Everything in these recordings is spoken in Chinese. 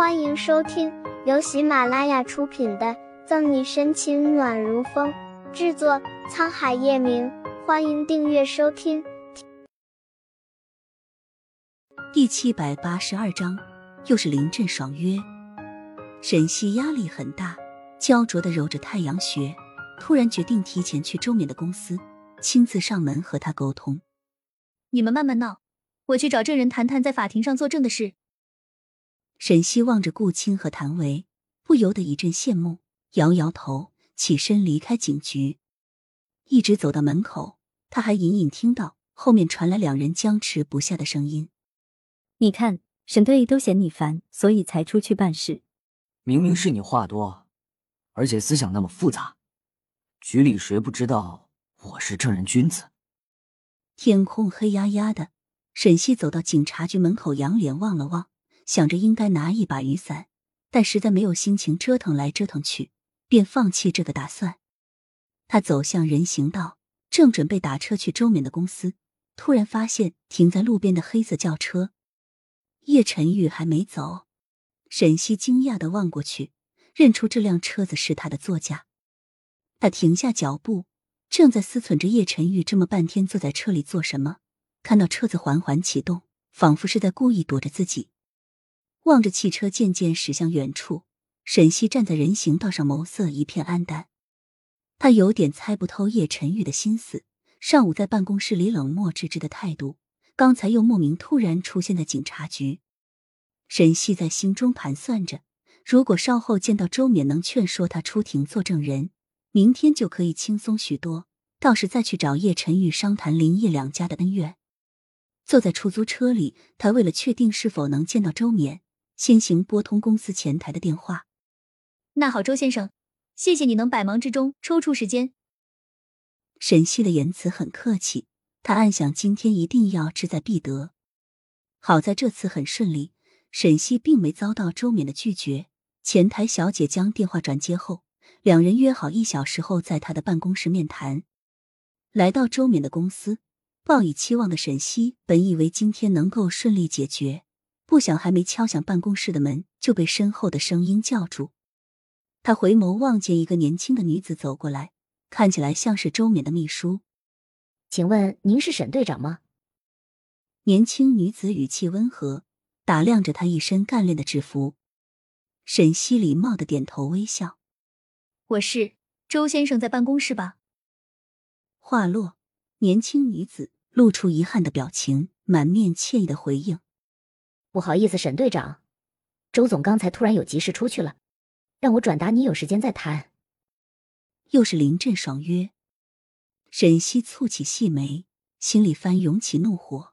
欢迎收听由喜马拉雅出品的《赠你深情暖如风》，制作沧海夜明。欢迎订阅收听。第七百八十二章，又是临阵爽约。沈西压力很大，焦灼的揉着太阳穴，突然决定提前去周冕的公司，亲自上门和他沟通。你们慢慢闹，我去找证人谈谈在法庭上作证的事。沈西望着顾青和谭维，不由得一阵羡慕，摇摇头，起身离开警局。一直走到门口，他还隐隐听到后面传来两人僵持不下的声音：“你看，沈队都嫌你烦，所以才出去办事。明明是你话多，而且思想那么复杂，局里谁不知道我是正人君子？”天空黑压压的，沈西走到警察局门口，仰脸望了望。想着应该拿一把雨伞，但实在没有心情折腾来折腾去，便放弃这个打算。他走向人行道，正准备打车去周敏的公司，突然发现停在路边的黑色轿车，叶晨玉还没走。沈西惊讶的望过去，认出这辆车子是他的座驾。他停下脚步，正在思忖着叶晨玉这么半天坐在车里做什么，看到车子缓缓启动，仿佛是在故意躲着自己。望着汽车渐渐驶向远处，沈西站在人行道上，眸色一片黯淡。他有点猜不透叶晨玉的心思。上午在办公室里冷漠置之的态度，刚才又莫名突然出现在警察局。沈西在心中盘算着：如果稍后见到周冕，能劝说他出庭做证人，明天就可以轻松许多。到时再去找叶晨玉商谈林叶两家的恩怨。坐在出租车里，他为了确定是否能见到周冕。先行拨通公司前台的电话。那好，周先生，谢谢你能百忙之中抽出时间。沈西的言辞很客气，他暗想今天一定要志在必得。好在这次很顺利，沈西并没遭到周冕的拒绝。前台小姐将电话转接后，两人约好一小时后在他的办公室面谈。来到周冕的公司，抱以期望的沈西本以为今天能够顺利解决。不想还没敲响办公室的门，就被身后的声音叫住。他回眸望见一个年轻的女子走过来，看起来像是周勉的秘书。请问您是沈队长吗？年轻女子语气温和，打量着他一身干练的制服。沈西礼貌的点头微笑：“我是周先生在办公室吧？”话落，年轻女子露出遗憾的表情，满面歉意的回应。不好意思，沈队长，周总刚才突然有急事出去了，让我转达你有时间再谈。又是临阵爽约，沈西蹙起细眉，心里翻涌起怒火。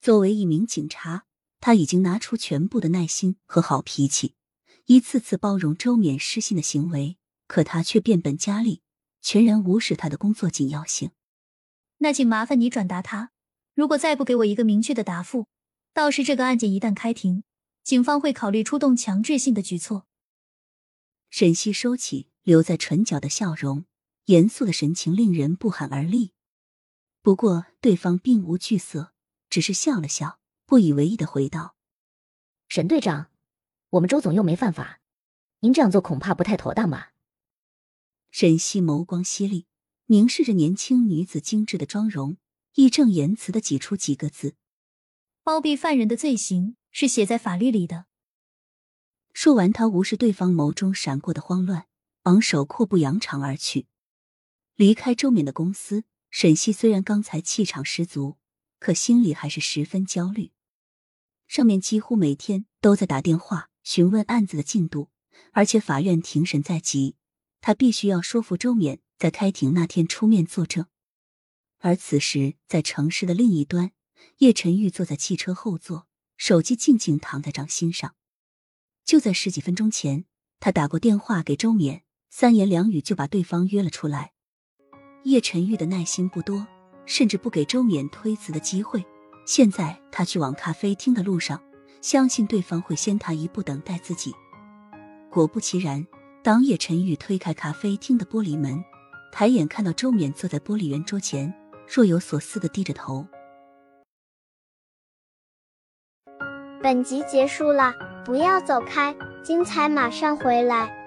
作为一名警察，他已经拿出全部的耐心和好脾气，一次次包容周冕失信的行为，可他却变本加厉，全然无视他的工作紧要性。那请麻烦你转达他，如果再不给我一个明确的答复。倒是这个案件一旦开庭，警方会考虑出动强制性的举措。沈西收起留在唇角的笑容，严肃的神情令人不寒而栗。不过对方并无惧色，只是笑了笑，不以为意的回道：“沈队长，我们周总又没犯法，您这样做恐怕不太妥当吧？”沈西眸光犀利，凝视着年轻女子精致的妆容，义正言辞的挤出几个字。包庇犯人的罪行是写在法律里的。说完，他无视对方眸中闪过的慌乱，昂首阔步扬长而去。离开周冕的公司，沈西虽然刚才气场十足，可心里还是十分焦虑。上面几乎每天都在打电话询问案子的进度，而且法院庭审在即，他必须要说服周冕在开庭那天出面作证。而此时，在城市的另一端。叶晨玉坐在汽车后座，手机静静躺在掌心上。就在十几分钟前，他打过电话给周冕，三言两语就把对方约了出来。叶晨玉的耐心不多，甚至不给周冕推辞的机会。现在他去往咖啡厅的路上，相信对方会先他一步等待自己。果不其然，当叶晨玉推开咖啡厅的玻璃门，抬眼看到周冕坐在玻璃圆桌前，若有所思的低着头。本集结束了，不要走开，精彩马上回来。